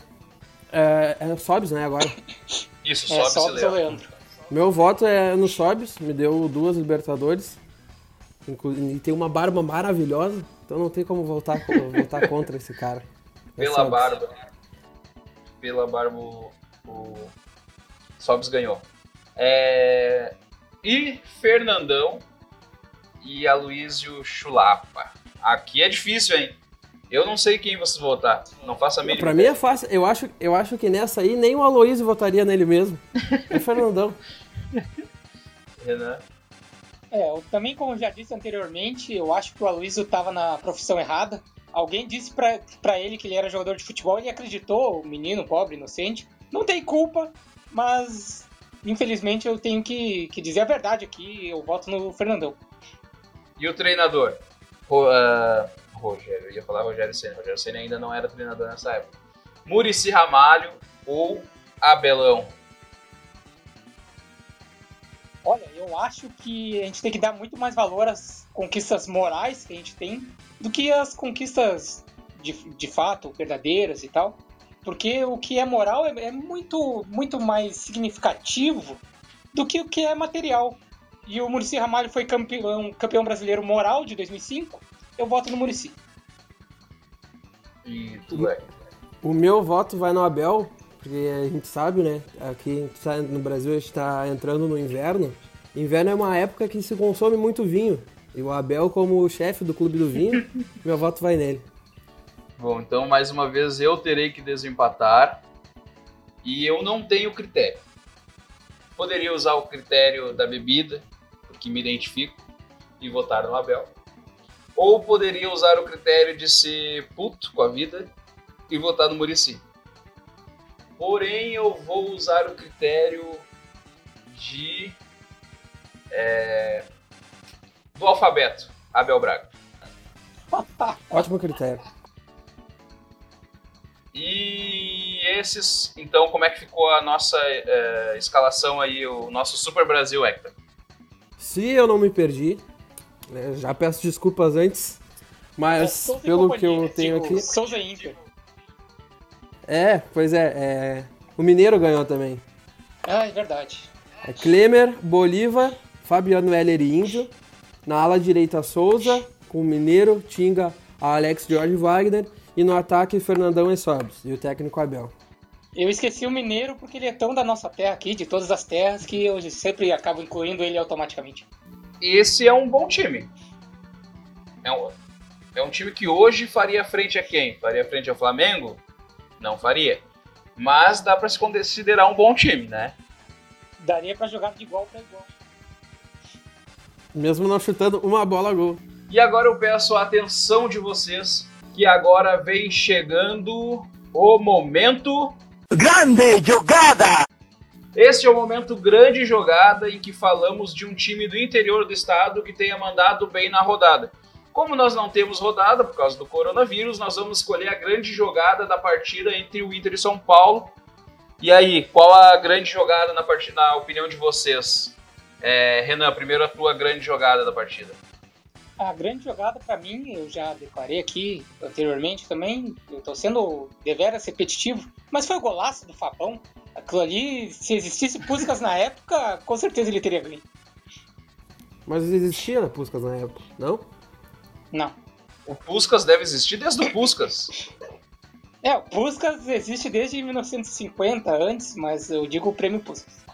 é, é Sobs, né, agora. Isso, é, Sobs, e Leandro. Leandro. Meu voto é no Sobs, me deu duas Libertadores. E tem uma barba maravilhosa, então não tem como voltar, voltar contra esse cara. É Pela barba. Pela barba, o, o Sobs ganhou. É... E Fernandão e Aloysio Chulapa. Aqui é difícil, hein? Eu não sei quem vocês votar. Não faço a mínima. Pra mim é fácil. Eu acho, eu acho que nessa aí nem o Aloysio votaria nele mesmo. É o Fernandão. Renan. É, eu, também como já disse anteriormente, eu acho que o Aloysio tava na profissão errada. Alguém disse pra ele que ele era jogador de futebol, ele acreditou, o menino pobre, inocente. Não tem culpa, mas infelizmente eu tenho que, que dizer a verdade aqui, eu voto no Fernandão. E o treinador? Uh, Rogério, eu ia falar Rogério Senna. Rogério Senna ainda não era treinador nessa época. Murici Ramalho ou Abelão? Olha, eu acho que a gente tem que dar muito mais valor às conquistas morais que a gente tem do que às conquistas de, de fato, verdadeiras e tal. Porque o que é moral é, é muito, muito mais significativo do que o que é material. E o Murici Ramalho foi campeão, campeão brasileiro moral de 2005 eu voto no Murici. E tudo é. O meu voto vai no Abel, porque a gente sabe, né? Aqui tá, no Brasil a gente está entrando no inverno. Inverno é uma época que se consome muito vinho. E o Abel, como chefe do clube do vinho, meu voto vai nele. Bom, então mais uma vez eu terei que desempatar. E eu não tenho critério. Poderia usar o critério da bebida, porque me identifico, e votar no Abel ou poderia usar o critério de ser puto com a vida e votar no Murici. Porém, eu vou usar o critério de é, do alfabeto, Abel Braga. Ótimo critério. E esses, então, como é que ficou a nossa é, escalação aí, o nosso Super Brasil, Hector? Se eu não me perdi, né? Já peço desculpas antes, mas é, pelo que eu tenho tipo, aqui. Souza Inter. É, pois é, é, O Mineiro ganhou também. Ah, é verdade. É Klemer, Bolívar, Fabiano Heller e Índio. Na ala direita, Souza, com o Mineiro, Tinga, Alex George Wagner. E no ataque, Fernandão e Sobres. E o técnico Abel. Eu esqueci o Mineiro porque ele é tão da nossa terra aqui, de todas as terras, que eu sempre acabo incluindo ele automaticamente esse é um bom time. É um, é um time que hoje faria frente a quem? Faria frente ao Flamengo? Não faria. Mas dá para se considerar um bom time, né? Daria para jogar de igual para igual. Mesmo não chutando uma bola a gol. E agora eu peço a atenção de vocês, que agora vem chegando o momento. Grande jogada! Este é o momento grande jogada em que falamos de um time do interior do estado que tenha mandado bem na rodada. Como nós não temos rodada por causa do coronavírus, nós vamos escolher a grande jogada da partida entre o Inter e São Paulo. E aí, qual a grande jogada na partida, na opinião de vocês? É, Renan, primeiro a tua grande jogada da partida. A grande jogada para mim, eu já declarei aqui anteriormente também, eu tô sendo deveras repetitivo, mas foi o golaço do Fabão. Aquilo ali, se existisse Puskas na época, com certeza ele teria ganho. Mas existia Puskas na época, não? Não. O Puskas deve existir desde o Puskas. É, o Puskas existe desde 1950, antes, mas eu digo o prêmio Puskas.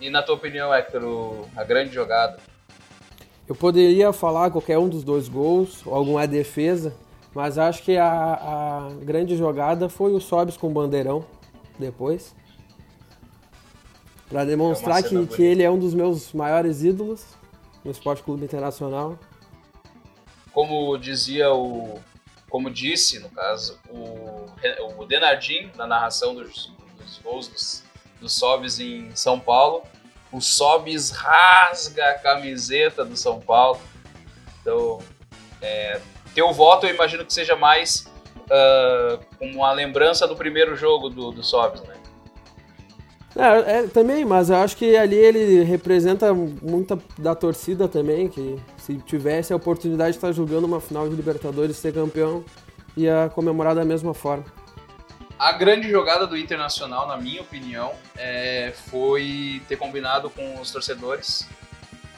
E na tua opinião, Hector, a grande jogada? Eu poderia falar qualquer um dos dois gols, ou alguma defesa, mas acho que a, a grande jogada foi o Sobis com o Bandeirão depois. Pra demonstrar É que, que ele é um dos meus maiores ídolos no Esporte Clube Internacional. Como dizia o. Como disse, no caso, o, o Denardim, na narração dos, dos gols dos, dos Sobis em São Paulo, o Sobis rasga a camiseta do São Paulo. Então, é, teu voto eu imagino que seja mais uh, como uma lembrança do primeiro jogo do, do Sobis, né? É, é, também, mas eu acho que ali ele representa muita da torcida também, que se tivesse a oportunidade de estar jogando uma final de Libertadores ser campeão, ia comemorar da mesma forma. A grande jogada do Internacional, na minha opinião, é, foi ter combinado com os torcedores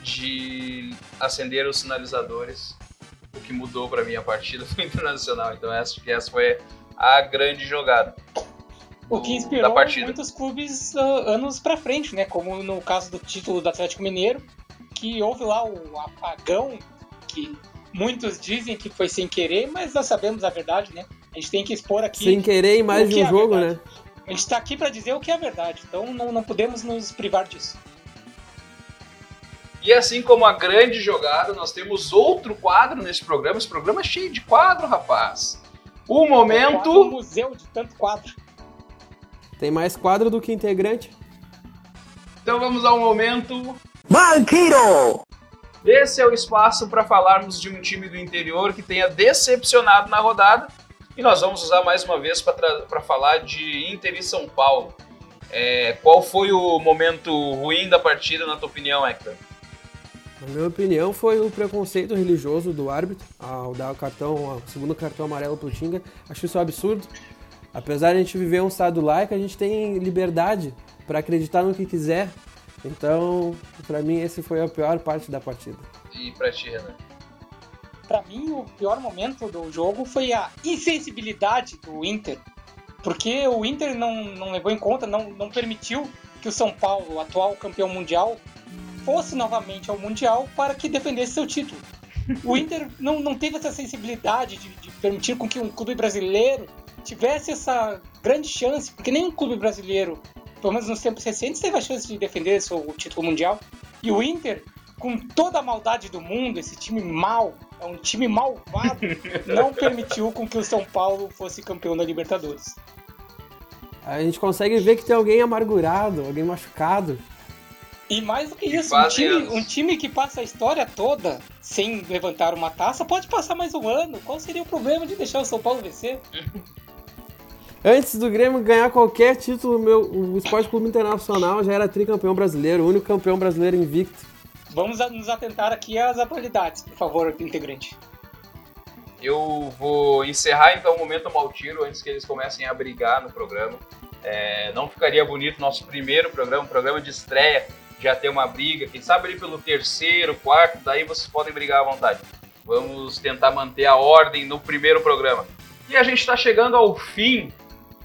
de acender os sinalizadores, o que mudou para mim a partida do Internacional. Então acho que essa foi a grande jogada. O que inspirou da partida. muitos clubes ah, anos pra frente, né? Como no caso do título do Atlético Mineiro, que houve lá o apagão, que muitos dizem que foi sem querer, mas nós sabemos a verdade, né? A gente tem que expor aqui. Sem querer em mais de um é jogo, verdade. né? A gente tá aqui pra dizer o que é a verdade, então não, não podemos nos privar disso. E assim como a grande jogada, nós temos outro quadro nesse programa. Esse programa é cheio de quadro, rapaz. O É um momento. museu de tanto quadro. Tem mais quadro do que integrante. Então vamos ao momento. Banquiro! Esse é o espaço para falarmos de um time do interior que tenha decepcionado na rodada. E nós vamos usar mais uma vez para falar de Inter e São Paulo. É, qual foi o momento ruim da partida, na tua opinião, Hector? Na minha opinião, foi o preconceito religioso do árbitro ao dar o cartão, o segundo cartão amarelo pro Tinga. Acho isso um absurdo. Apesar de a gente viver um estado laico, a gente tem liberdade para acreditar no que quiser. Então, pra mim, esse foi a pior parte da partida. E pra ti, Renan? Pra mim, o pior momento do jogo foi a insensibilidade do Inter. Porque o Inter não, não levou em conta, não, não permitiu que o São Paulo, o atual campeão mundial, fosse novamente ao Mundial para que defendesse seu título. O Inter não, não teve essa sensibilidade de, de permitir com que um clube brasileiro tivesse essa grande chance, porque nenhum clube brasileiro, pelo menos nos tempos recentes, teve a chance de defender seu título mundial. E o Inter, com toda a maldade do mundo, esse time mau, é um time malvado, não permitiu com que o São Paulo fosse campeão da Libertadores. A gente consegue ver que tem alguém amargurado, alguém machucado. E mais do que isso, um time, um time que passa a história toda sem levantar uma taça pode passar mais um ano. Qual seria o problema de deixar o São Paulo vencer? Antes do Grêmio ganhar qualquer título, meu, o Esporte Clube Internacional já era tricampeão brasileiro, o único campeão brasileiro invicto. Vamos a- nos atentar aqui às atualidades, por favor, integrante. Eu vou encerrar então o momento Maltiro antes que eles comecem a brigar no programa. É, não ficaria bonito nosso primeiro programa, um programa de estreia, já ter uma briga. Quem sabe ali pelo terceiro, quarto, daí vocês podem brigar à vontade. Vamos tentar manter a ordem no primeiro programa. E a gente está chegando ao fim,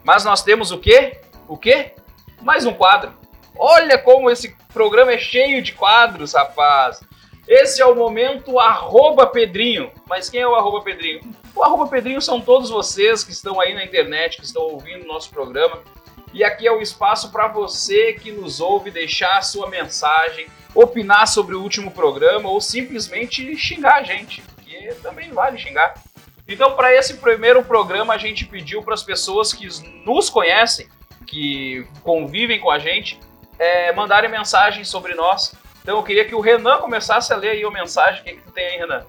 mas nós temos o quê? O quê? Mais um quadro. Olha como esse programa é cheio de quadros, rapaz. Esse é o momento arroba Pedrinho. Mas quem é o arroba Pedrinho? O arroba Pedrinho são todos vocês que estão aí na internet, que estão ouvindo o nosso programa. E aqui é o espaço para você que nos ouve deixar a sua mensagem, opinar sobre o último programa ou simplesmente xingar a gente, porque também vale xingar. Então, para esse primeiro programa, a gente pediu para as pessoas que nos conhecem, que convivem com a gente, é, mandarem mensagens sobre nós. Então, eu queria que o Renan começasse a ler aí a mensagem. O que, que tu tem aí, Renan?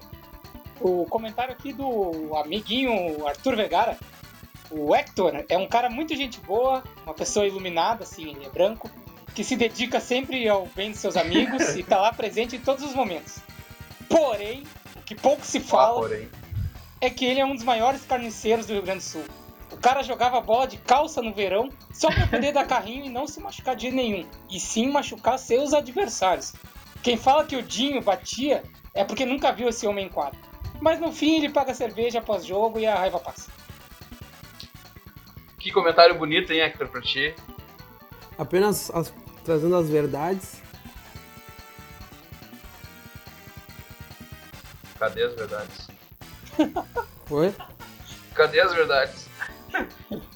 O comentário aqui do amiguinho Arthur Vergara. O Hector é um cara muito gente boa, uma pessoa iluminada, assim, ele é branco, que se dedica sempre ao bem dos seus amigos e tá lá presente em todos os momentos. Porém, o que pouco se Ah, fala porém. É que ele é um dos maiores carniceiros do Rio Grande do Sul. O cara jogava bola de calça no verão só pra poder dar carrinho e não se machucar de nenhum, e sim machucar seus adversários. Quem fala que o Dinho batia é porque nunca viu esse homem em quadro. Mas no fim ele paga cerveja após jogo e a raiva passa. Que comentário bonito, hein, Hector, pra ti. Apenas as- trazendo as verdades. Cadê as verdades? Foi? Cadê as verdades?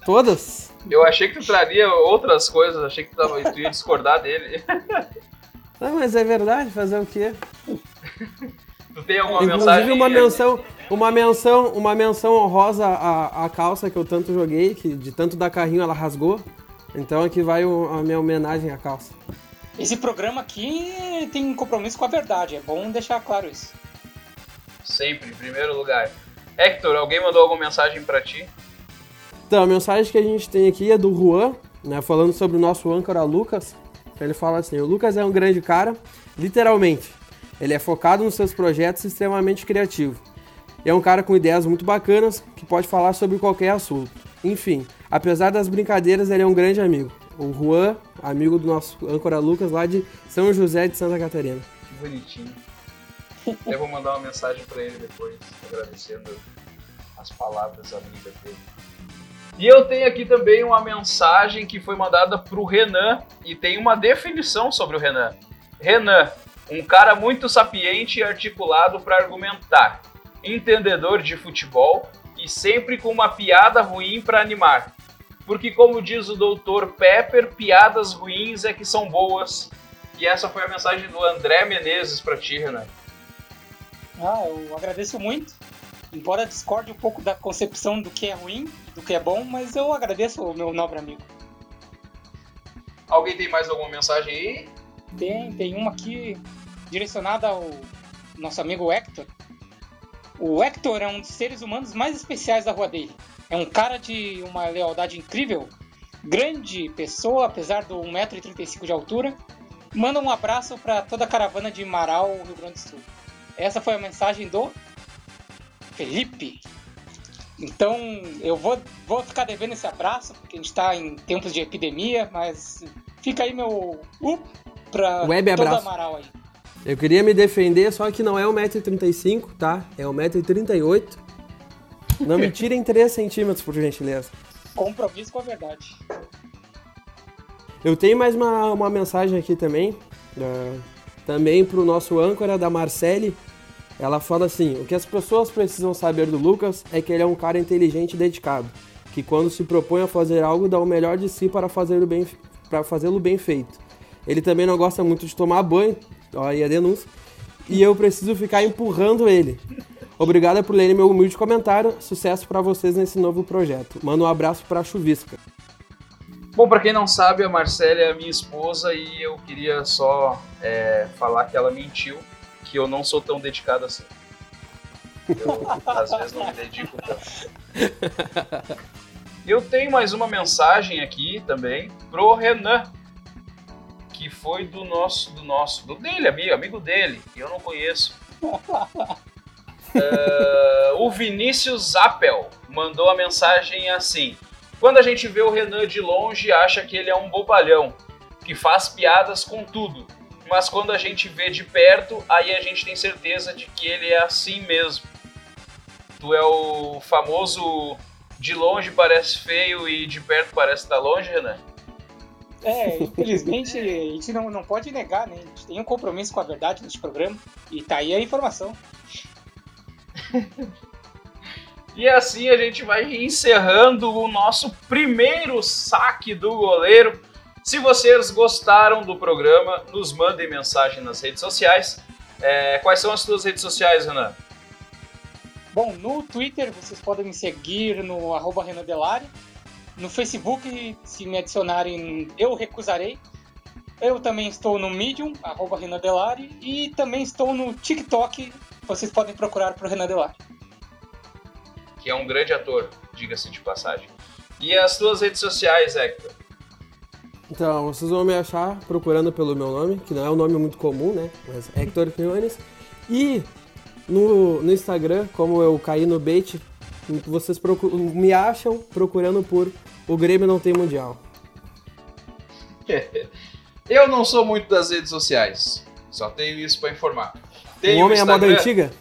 todas. Eu achei que tu traria outras coisas, achei que tu, tava, tu ia discordar dele. Não, mas é verdade, fazer o quê? Tu tem alguma Inclusive mensagem? uma menção, uma menção, uma menção honrosa à, à calça que eu tanto joguei, que de tanto dar carrinho ela rasgou. Então aqui vai o- a minha homenagem à calça. Esse programa aqui tem um compromisso com a verdade, é bom deixar claro isso. Sempre, em primeiro lugar. Hector, alguém mandou alguma mensagem pra ti? Então, a mensagem que a gente tem aqui é do Juan, né, falando sobre o nosso âncora Lucas. Ele fala assim: o Lucas é um grande cara, literalmente. Ele é focado nos seus projetos e extremamente criativo. E é um cara com ideias muito bacanas que pode falar sobre qualquer assunto. Enfim, apesar das brincadeiras, ele é um grande amigo. O Juan, amigo do nosso âncora Lucas, lá de São José de Santa Catarina. Que bonitinho. Eu vou mandar uma mensagem pra ele depois, agradecendo as palavras amigas dele. E eu tenho aqui também uma mensagem que foi mandada pro Renan e tem uma definição sobre o Renan. Renan, um cara muito sapiente e articulado para argumentar, entendedor de futebol e sempre com uma piada ruim para animar. Porque como diz o doutor Pepper, piadas ruins é que são boas. E essa foi a mensagem do André Menezes pra ti, Renan. Ah, eu agradeço muito. Embora discorde um pouco da concepção do que é ruim do que é bom, mas eu agradeço o meu nobre amigo. Alguém tem mais alguma mensagem aí? Tem, tem uma aqui direcionada ao nosso amigo Hector. O Hector é um dos seres humanos mais especiais da rua dele. É um cara de uma lealdade incrível, grande pessoa, apesar do 1,35m de altura. Manda um abraço para toda a caravana de Marau, Rio Grande do Sul. Essa foi a mensagem do Felipe. Então eu vou, vou ficar devendo esse abraço, porque a gente está em tempos de epidemia, mas fica aí meu up pra Web toda abraço. Amaral aí. Eu queria me defender, só que não é 1,35m, tá? É 1,38m. Não me tirem 3 centímetros, por gentileza. Compromisso com a verdade. Eu tenho mais uma, uma mensagem aqui também, eh, também para o nosso âncora da Marcele. Ela fala assim: o que as pessoas precisam saber do Lucas é que ele é um cara inteligente e dedicado, que quando se propõe a fazer algo dá o melhor de si para fazê-lo bem, para fazê-lo bem feito. Ele também não gosta muito de tomar banho, ó aí a denúncia, e eu preciso ficar empurrando ele. Obrigada por lerem meu humilde comentário. Sucesso para vocês nesse novo projeto. Manda um abraço para a Chuvisca. Bom, pra quem não sabe, a Marcela é minha esposa e eu queria só é, falar que ela mentiu, que eu não sou tão dedicado assim. Eu, às vezes, não me dedico tanto. Eu tenho mais uma mensagem aqui também pro Renan, que foi do nosso, do nosso, do dele, amigo, amigo dele, que eu não conheço. É, o Vinícius Appel mandou a mensagem assim: Quando a gente vê o Renan de longe, acha que ele é um bobalhão, que faz piadas com tudo. Mas quando a gente vê de perto, aí a gente tem certeza de que ele é assim mesmo. Tu é o famoso de longe parece feio e de perto parece estar longe, Renan? É, infelizmente a gente não, não pode negar, né? A gente tem um compromisso com a verdade neste programa. E tá aí a informação. E assim a gente vai encerrando o nosso primeiro saque do goleiro. Se vocês gostaram do programa, nos mandem mensagem nas redes sociais. É, quais são as suas redes sociais, Renan? Bom, no Twitter vocês podem me seguir no arroba Renan Delari. No Facebook, se me adicionarem, eu recusarei. Eu também estou no Medium, arroba Renan Delari. E também estou no TikTok. Vocês podem procurar por Renan Delari. Que é um grande ator, diga-se de passagem. E as suas redes sociais, Hector? Então, vocês vão me achar procurando pelo meu nome, que não é um nome muito comum, né? Mas é Hector Quinones. E no, no Instagram, como eu caí no bait, vocês me acham procurando por O Grêmio Não Tem Mundial. Eu não sou muito das redes sociais, só tenho isso para informar. O Tenho homem é a moda antiga?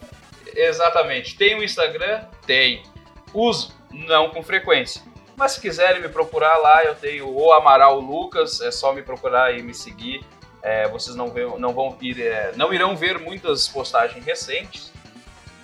Exatamente. Tem o Instagram? Tem. Uso? Não com frequência. Mas se quiserem me procurar lá, eu tenho o Amaral Lucas, é só me procurar e me seguir. É, vocês não, não vão ir, é, não irão ver muitas postagens recentes.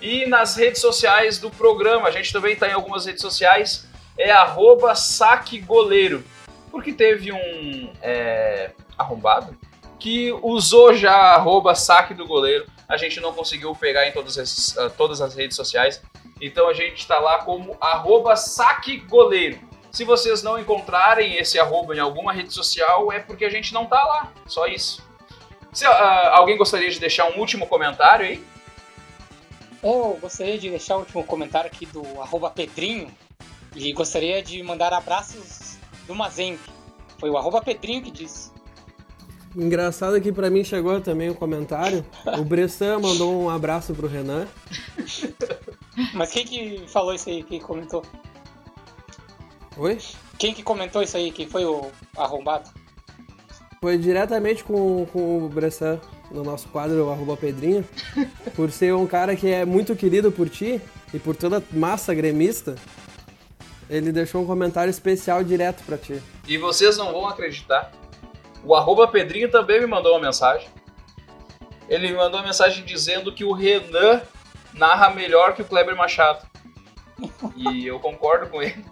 E nas redes sociais do programa, a gente também está em algumas redes sociais. é arroba saque goleiro. Porque teve um é, arrombado que usou já arroba saque do goleiro. A gente não conseguiu pegar em todas as, uh, todas as redes sociais. Então a gente está lá como arroba saque goleiro. Se vocês não encontrarem esse arroba em alguma rede social, é porque a gente não tá lá. Só isso. Se, uh, alguém gostaria de deixar um último comentário aí? Eu gostaria de deixar o último comentário aqui do arroba Pedrinho. E gostaria de mandar abraços do Mazembe. Foi o arroba Pedrinho que disse. Engraçado que para mim chegou também o um comentário. O Bressan mandou um abraço pro Renan. Mas quem que falou isso aí? Quem comentou? Oi? Quem que comentou isso aí? Quem foi o arrombado? Foi diretamente com, com o Bressan no nosso quadro Arroba Pedrinho. Por ser um cara que é muito querido por ti e por toda a massa gremista. Ele deixou um comentário especial direto para ti. E vocês não vão acreditar. O arroba Pedrinho também me mandou uma mensagem. Ele me mandou uma mensagem dizendo que o Renan narra melhor que o Kleber Machado. E eu concordo com ele.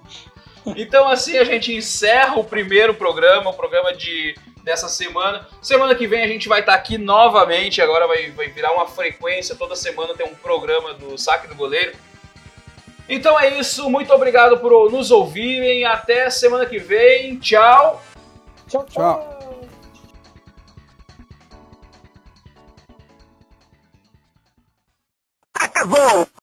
Então assim a gente encerra o primeiro programa, o programa de dessa semana. Semana que vem a gente vai estar aqui novamente, agora vai, vai virar uma frequência, toda semana tem um programa do Saque do Goleiro. Então é isso, muito obrigado por nos ouvirem, até semana que vem, tchau. Tchau, tchau. Acabou!